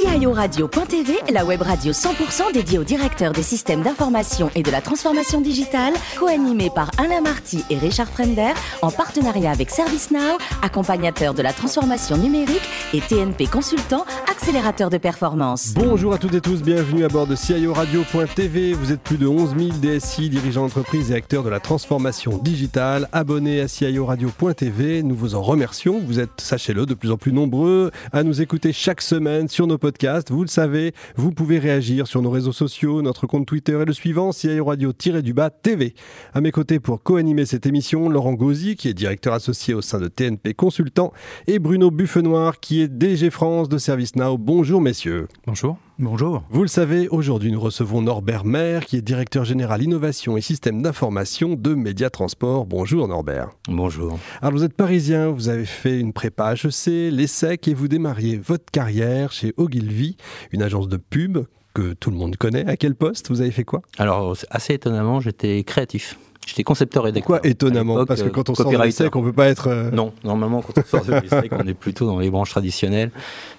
CIO Radio.tv, la web radio 100% dédiée aux directeurs des systèmes d'information et de la transformation digitale, co-animée par Alain Marty et Richard Frender, en partenariat avec ServiceNow, accompagnateur de la transformation numérique et TNP Consultant, accélérateur de performance. Bonjour à toutes et tous, bienvenue à bord de CIO Radio.tv. Vous êtes plus de 11 000 DSI, dirigeants d'entreprise et acteurs de la transformation digitale. Abonnés à CIO Radio.tv, nous vous en remercions. Vous êtes, sachez-le, de plus en plus nombreux à nous écouter chaque semaine sur nos podcasts. Vous le savez, vous pouvez réagir sur nos réseaux sociaux. Notre compte Twitter est le suivant, CIO Radio-du-bas TV. À mes côtés pour co-animer cette émission, Laurent Gauzy, qui est directeur associé au sein de TNP Consultant, et Bruno Buffenoir, qui est DG France de ServiceNow. Bonjour messieurs. Bonjour. Bonjour. Vous le savez, aujourd'hui nous recevons Norbert Maire, qui est directeur général innovation et système d'information de Média Transport. Bonjour Norbert. Bonjour. Alors vous êtes parisien, vous avez fait une prépa HEC, l'ESSEC et vous démarriez votre carrière chez Ogilvy, une agence de pub que tout le monde connaît. À quel poste Vous avez fait quoi? Alors assez étonnamment, j'étais créatif. J'étais concepteur et Quoi étonnamment Parce que quand on sort de l'ESSEC, on peut pas être... Euh, non, normalement quand on sort de l'ESSEC, on est plutôt dans les branches traditionnelles.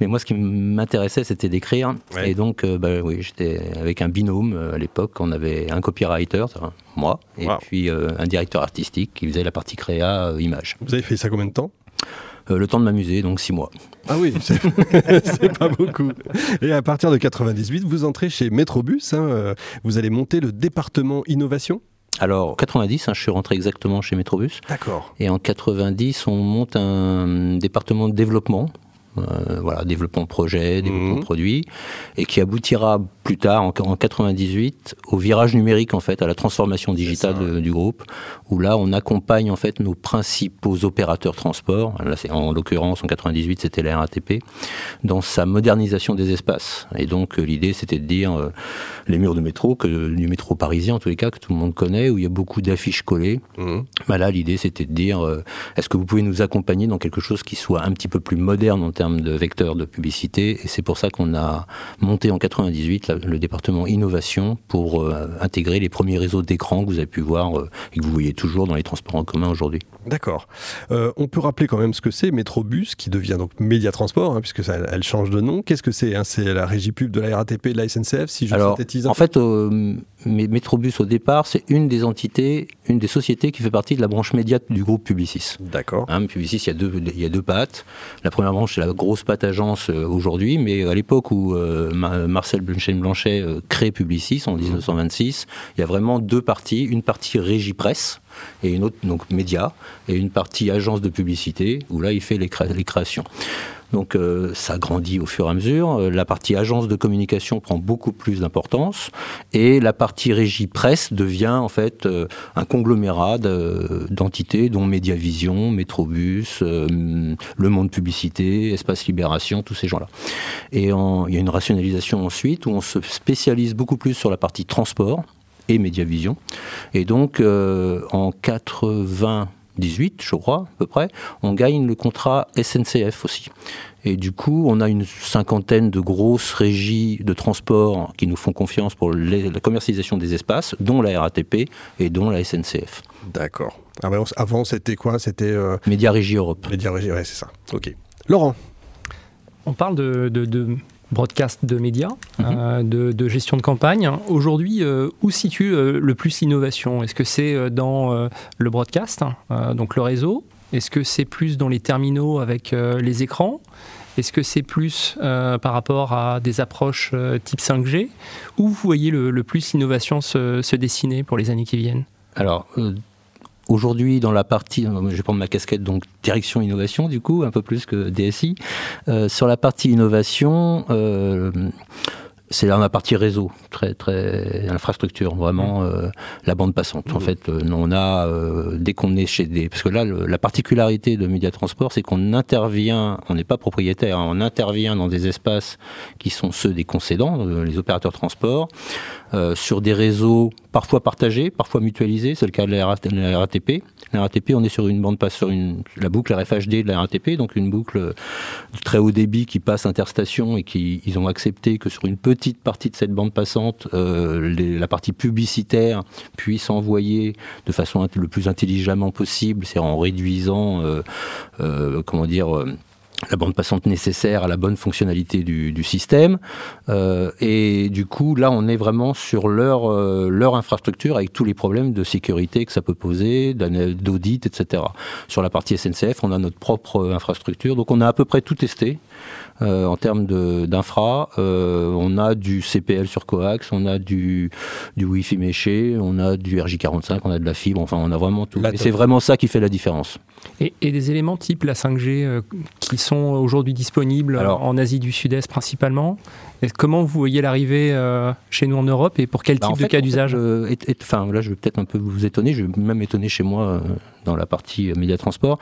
Mais moi, ce qui m'intéressait, c'était d'écrire. Et donc, euh, bah, oui, j'étais avec un binôme euh, à l'époque. On avait un copywriter, moi, et puis un directeur artistique qui faisait la partie créa image. Vous avez fait ça combien de temps? Le temps de m'amuser, donc six mois. Ah oui, c'est pas beaucoup. Et à partir de 98, vous entrez chez Metrobus. Hein, vous allez monter le département innovation? Alors, 90, hein, je suis rentré exactement chez Metrobus. D'accord. Et en 90, on monte un département de développement euh, voilà, développement de projet, développement de mhm. produits, et qui aboutira plus tard, en, 98, au virage numérique, en fait, à la transformation digitale du groupe, où là, on accompagne, en fait, nos principaux opérateurs transport, là, en l'occurrence, en 98, c'était la RATP, dans sa modernisation des espaces. Et donc, euh, l'idée, c'était de dire, euh, les murs de métro, que, du métro parisien, en tous les cas, que tout le monde connaît, où il y a beaucoup d'affiches collées. Mhm. Bah là, l'idée, c'était de dire, est-ce que vous pouvez nous accompagner dans quelque chose qui soit un petit peu plus moderne en termes de vecteurs de publicité. Et c'est pour ça qu'on a monté en 98 le département innovation pour euh, intégrer les premiers réseaux d'écran que vous avez pu voir euh, et que vous voyez toujours dans les transports en commun aujourd'hui. D'accord. Euh, on peut rappeler quand même ce que c'est Métrobus, qui devient donc Média Transport, hein, puisque ça, elle change de nom. Qu'est-ce que c'est hein? C'est la régie pub de la RATP de la SNCF, si je Alors, En fait, Métrobus au départ, c'est une des entités, une des sociétés qui fait partie de la branche médiate du groupe Publicis. D'accord. Hein, Publicis, il y, a deux, il y a deux pattes. La première branche, c'est la grosse patte agence euh, aujourd'hui, mais à l'époque où euh, Marcel Blanchet euh, crée Publicis en 1926, il y a vraiment deux parties. Une partie régie presse, et une autre donc média et une partie agence de publicité où là il fait les, les créations. Donc euh, ça grandit au fur et à mesure. Euh, la partie agence de communication prend beaucoup plus d'importance et la partie régie presse devient en fait euh, un conglomérat d'entités dont Mediavision, Metrobus, Le Monde Publicité, Espace Libération, tous ces gens-là. Et il y a une rationalisation ensuite où on se spécialise beaucoup plus sur la partie transport et Mediavision. Et donc en 80 18, je crois, à peu près, on gagne le contrat SNCF aussi. Et du coup, on a une cinquantaine de grosses régies de transport qui nous font confiance pour la commercialisation des espaces, dont la RATP et dont la SNCF. D'accord. Ah ben, avant, c'était quoi? C'était. Euh... Média Régie Europe. Média Régie, ouais, c'est ça. Ok. Laurent? On parle de, de broadcast de médias, mhm. euh, de, gestion de campagne. Aujourd'hui, euh, où situe euh, le plus l'innovation? Est-ce que c'est dans le broadcast, donc le réseau? Est-ce que c'est plus dans les terminaux avec les écrans? Est-ce que c'est plus par rapport à des approches type 5G Où vous voyez le, plus l'innovation se, se, dessiner pour les années qui viennent? Alors, Aujourd'hui, dans la partie, je vais prendre ma casquette donc direction innovation du coup, un peu plus que DSI. Euh, sur la partie innovation, euh, c'est dans la partie réseau, très très infrastructure, vraiment mmh. euh, la bande passante. En mmh. fait, euh, on a euh, dès qu'on est chez des, parce que là, la particularité de Média Transport, c'est qu'on intervient, on n'est pas propriétaire, hein, on intervient dans des espaces qui sont ceux des concédants, les opérateurs transport, sur des réseaux parfois partagés, parfois mutualisés. C'est le cas de la RATP. La RATP, on est sur une bande passe sur une, la boucle RFHD de la RATP, donc une boucle de très haut débit qui passe interstation et qui ils ont accepté que sur une petite partie de cette bande passante, euh, la partie publicitaire puisse envoyer de façon le plus intelligemment possible, c'est en réduisant, euh, euh, comment dire la bande passante nécessaire à la bonne fonctionnalité du, système. Euh, et du coup, là, on est vraiment sur leur, euh, leur infrastructure avec tous les problèmes de sécurité que ça peut poser, d'audit, etc. Sur la partie SNCF, on a notre propre infrastructure. Donc, on a à peu près tout testé. Euh, en termes d'infra. Euh, on a du CPL sur coax, on a du, du Wi-Fi méché, on a du RJ45, on a de la fibre, enfin on a vraiment tout. Et c'est vraiment ça qui fait la différence. Et, des éléments type la 5G euh, qui sont aujourd'hui disponibles en Asie du Sud-Est principalement Comment vous voyez l'arrivée chez nous en Europe et pour quel bah, type de cas d'usage Enfin là je vais peut-être un peu vous étonner, je vais même étonner chez moi dans la partie média transport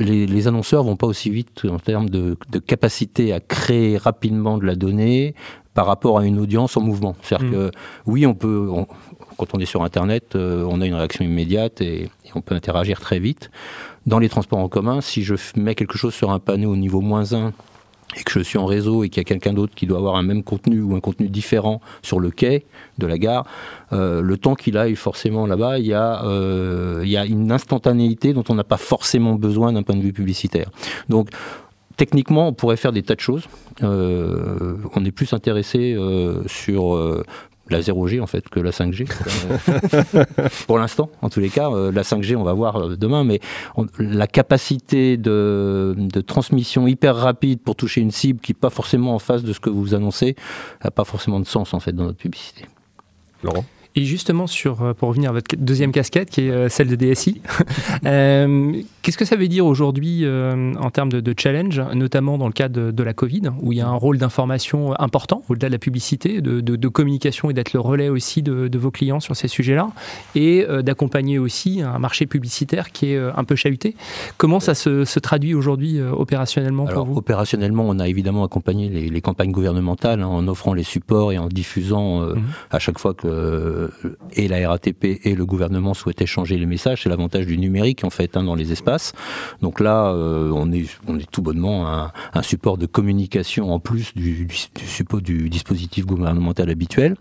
les, les, annonceurs vont pas aussi vite en termes de, capacité à créer rapidement de la donnée par rapport à une audience en mouvement. C'est-à-dire mm. que oui, on peut, quand on est sur Internet, euh, on a une réaction immédiate et, et, on peut interagir très vite. Dans les transports en commun, si je mets quelque chose sur un panneau au niveau moins 1 et que je suis en réseau et qu'il y a quelqu'un d'autre qui doit avoir un même contenu ou un contenu différent sur le quai de la gare, euh, le temps qu'il aille forcément là-bas, il, y a, euh, il y a une instantanéité dont on n'a pas forcément besoin d'un point de vue publicitaire. Donc, techniquement, on pourrait faire des tas de choses. Euh, on est plus intéressé sur la 0G en fait que la 5G. pour l'instant, en tous les cas, euh, la 5G, on va voir euh, demain, mais la capacité de, de, transmission hyper rapide pour toucher une cible qui n'est pas forcément en face de ce que vous annoncez, n'a pas forcément de sens en fait dans notre publicité. Laurent? Et justement, sur, euh, pour revenir à votre deuxième casquette, qui est euh, celle de DSI, euh, qu'est-ce que ça veut dire aujourd'hui en termes de, challenge, notamment dans le cadre de, la Covid, où il y a un rôle d'information important, au-delà de la publicité, de, communication et d'être le relais aussi de, vos clients sur ces sujets-là, et d'accompagner aussi un marché publicitaire qui est un peu chahuté. Comment ça se, traduit aujourd'hui opérationnellement pour vous? Opérationnellement, on a évidemment accompagné les, campagnes gouvernementales hein, en offrant les supports et en diffusant mmh. à chaque fois que et la RATP et le gouvernement souhaitaient changer les messages. C'est l'avantage du numérique en fait hein, dans les espaces. Donc là, euh, on, est, tout bonnement un, un support de communication en plus du, du, du dispositif gouvernemental habituel.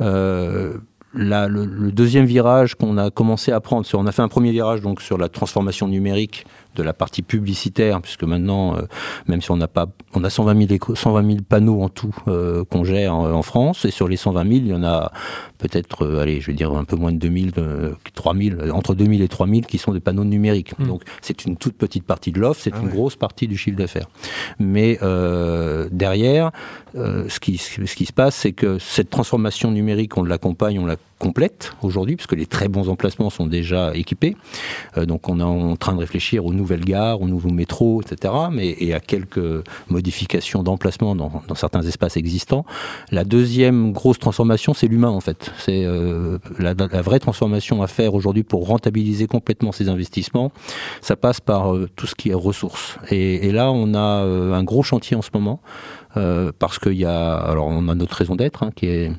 Euh, le, deuxième virage qu'on a commencé à prendre, on a fait un premier virage donc sur la transformation numérique de la partie publicitaire, puisque maintenant, euh, même si on n'a pas, on a 120 000, 120 000 panneaux en tout euh, qu'on gère en, France, et sur les 120 000, il y en a peut-être, euh, allez, je vais dire un peu moins de 2000, 3000, entre 2000 et 3000 qui sont des panneaux numériques. Mmh. Donc c'est une toute petite partie de l'offre, c'est ah une grosse partie du chiffre d'affaires. Mais derrière, ce qui, ce qui se passe, c'est que cette transformation numérique, on l'accompagne, on la complète aujourd'hui, puisque les très bons emplacements sont déjà équipés. donc on est en train de réfléchir aux nouvelles gares, aux nouveaux métros, etc. Mais, et à quelques modifications d'emplacement dans, certains espaces existants. La deuxième grosse transformation, c'est l'humain en fait. C'est euh, la, vraie transformation à faire aujourd'hui pour rentabiliser complètement ces investissements. Ça passe par euh, tout ce qui est ressources. Et, là, on a euh, un gros chantier en ce moment parce qu'il y a, alors on a notre raison d'être hein, qui est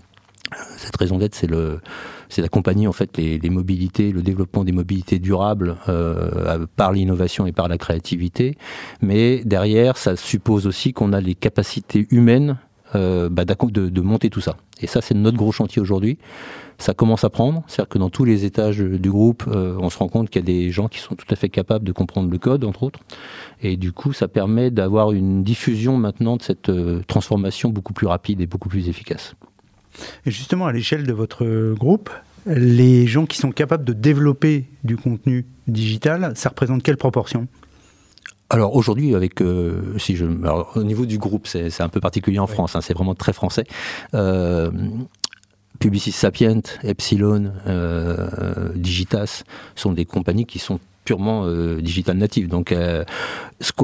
cette raison d'être, c'est le c'est d'accompagner en fait les, mobilités, le développement des mobilités durables euh, par l'innovation et par la créativité. Mais derrière, ça suppose aussi qu'on a les capacités humaines euh, bah, de, monter tout ça. Et ça, c'est notre gros chantier aujourd'hui. Ça commence à prendre, c'est-à-dire que dans tous les étages du groupe, euh, on se rend compte qu'il y a des gens qui sont tout à fait capables de comprendre le code, entre autres. Et du coup, ça permet d'avoir une diffusion maintenant de cette transformation beaucoup plus rapide et beaucoup plus efficace. Et justement, à l'échelle de votre groupe, les gens qui sont capables de développer du contenu digital, ça représente quelle proportion? Alors aujourd'hui, avec euh, si je, au niveau du groupe, c'est un peu particulier en France. Hein, c'est vraiment très français. Euh, Publicis Sapient, Epsilon, euh, Digitas sont des compagnies qui sont purement euh, digital native. Donc, euh,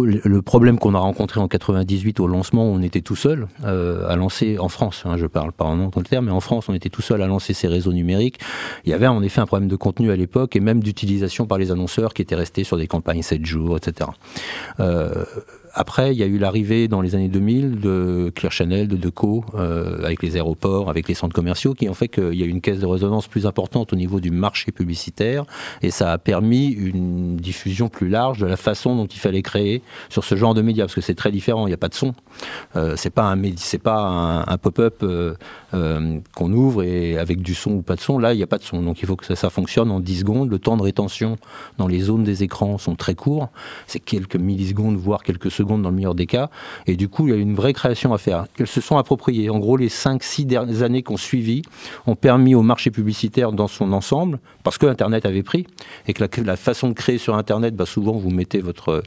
le problème qu'on a rencontré en 98 au lancement, on était tout seul euh, à lancer en France. Hein, je parle pas en Angleterre, mais en France, on était tout seul à lancer ces réseaux numériques. Il y avait en effet un problème de contenu à l'époque et même d'utilisation par les annonceurs qui étaient restés sur des campagnes 7 jours, etc après, il y a eu l'arrivée dans les années 2000 de Clear Channel, de Deco, euh, avec les aéroports, avec les centres commerciaux, qui ont fait qu'il y a eu une caisse de résonance plus importante au niveau du marché publicitaire, et ça a permis une diffusion plus large de la façon dont il fallait créer sur ce genre de médias, parce que c'est très différent. Il n'y a pas de son. Euh, c'est pas un pop-up euh, euh, qu'on ouvre et avec du son ou pas de son. Là, il n'y a pas de son, donc il faut que ça, ça fonctionne en 10 secondes. Le temps de rétention dans les zones des écrans sont très courts. C'est quelques millisecondes, voire quelques secondes dans le meilleur des cas. Et du coup, il y a une vraie création à faire. Elles se sont appropriées. En gros, les 5-6 dernières années qu'on suivi ont permis au marché publicitaire dans son ensemble, parce que Internet avait pris, et que la, façon de créer sur Internet, bah souvent vous mettez votre,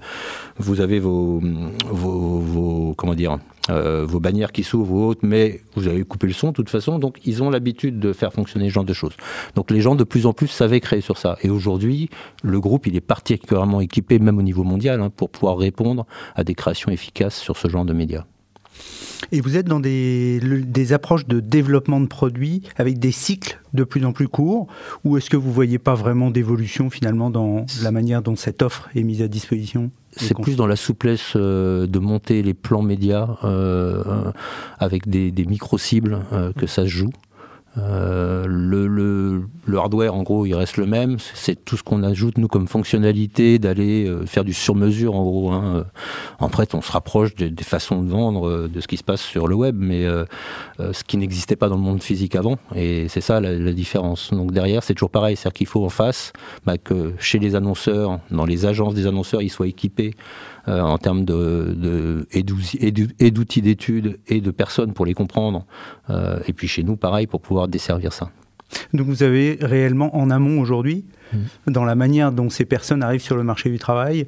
vous avez vos, vos, vos comment dire, euh, vos bannières qui s'ouvrent ou autres, mais vous avez coupé le son de toute façon, donc ils ont l'habitude de faire fonctionner ce genre de choses. Donc les gens de plus en plus savaient créer sur ça. Et aujourd'hui, le groupe, il est particulièrement équipé, même au niveau mondial, hein, pour pouvoir répondre à des créations efficaces sur ce genre de médias. Et vous êtes dans des, des, approches de développement de produits avec des cycles de plus en plus courts, ou est-ce que vous ne voyez pas vraiment d'évolution finalement dans la manière dont cette offre est mise à disposition c'est plus dans la souplesse euh, de monter les plans médias euh, avec des, des micro-cibles euh, que ça se joue. Euh, le, le, le, hardware, en gros, il reste le même. C'est tout ce qu'on ajoute, nous, comme fonctionnalité, d'aller euh, faire du sur-mesure, en gros. Hein. En fait, on se rapproche des, façons de vendre, euh, de ce qui se passe sur le web, mais ce qui n'existait pas dans le monde physique avant. Et c'est ça la, la, différence. Donc derrière, c'est toujours pareil. C'est-à-dire qu'il faut en face bah, que chez les annonceurs, dans les agences des annonceurs, ils soient équipés en termes de, de et d'outils d'études et de personnes pour les comprendre. Euh, et puis chez nous, pareil, pour pouvoir desservir ça. Donc vous avez réellement en amont aujourd'hui Mmh. dans la manière dont ces personnes arrivent sur le marché du travail,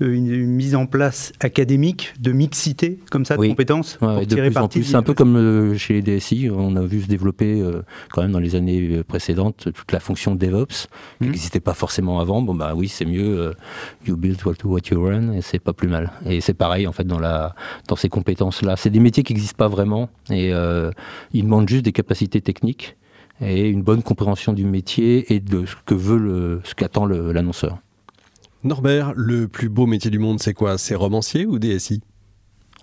euh, une, mise en place académique de mixité comme ça de compétences pour tirer parti. C'est un peu comme euh, chez les DSI, on a vu se développer euh, quand même dans les années précédentes toute la fonction DevOps qui mmh. n'existait pas forcément avant. Bon bah oui, c'est mieux you build what, you run et c'est pas plus mal. Et c'est pareil en fait dans la dans ces compétences là. C'est des métiers qui n'existent pas vraiment et ils demandent juste des capacités techniques et une bonne compréhension du métier et de ce que veut le, ce qu'attend l'annonceur. Norbert, le plus beau métier du monde, c'est quoi? C'est romancier ou DSI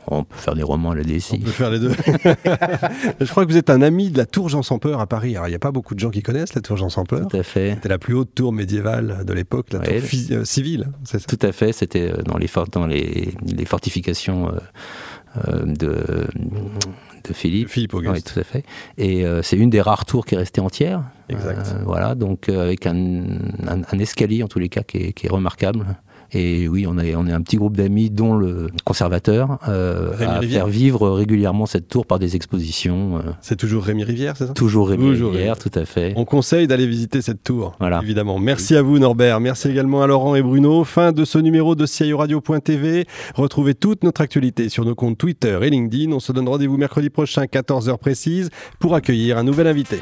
on peut faire des romans à la DSI. On peut faire les deux. je crois que vous êtes un ami de la Tour Jean sans peur à Paris. Alors, il n'y a pas beaucoup de gens qui connaissent la Tour Jean sans peur. Tout à fait. C'était la plus haute tour médiévale de l'époque, la tour euh, civile, c'est ça? Tout à fait. C'était euh, dans les, dans les, les fortifications euh, de, de Philippe. Philippe Auguste. Oui, tout à fait. Et euh, c'est une des rares tours qui est restée entière. Exact. Euh, voilà, donc euh, avec un, un, escalier en tous les cas qui est, qui est remarquable. Et oui, on est, on est un petit groupe d'amis, dont le conservateur, euh, à faire vivre régulièrement cette tour par des expositions. Euh. C'est toujours Rémi Rivière, c'est ça? Toujours Rémi Rivière, tout à fait. On conseille d'aller visiter cette tour, voilà. évidemment. Merci à vous Norbert, merci également à Laurent et Bruno. Fin de ce numéro de CIO Radio.tv. Retrouvez toute notre actualité sur nos comptes Twitter et LinkedIn. On se donne rendez-vous mercredi prochain, 14h précise, pour accueillir un nouvel invité.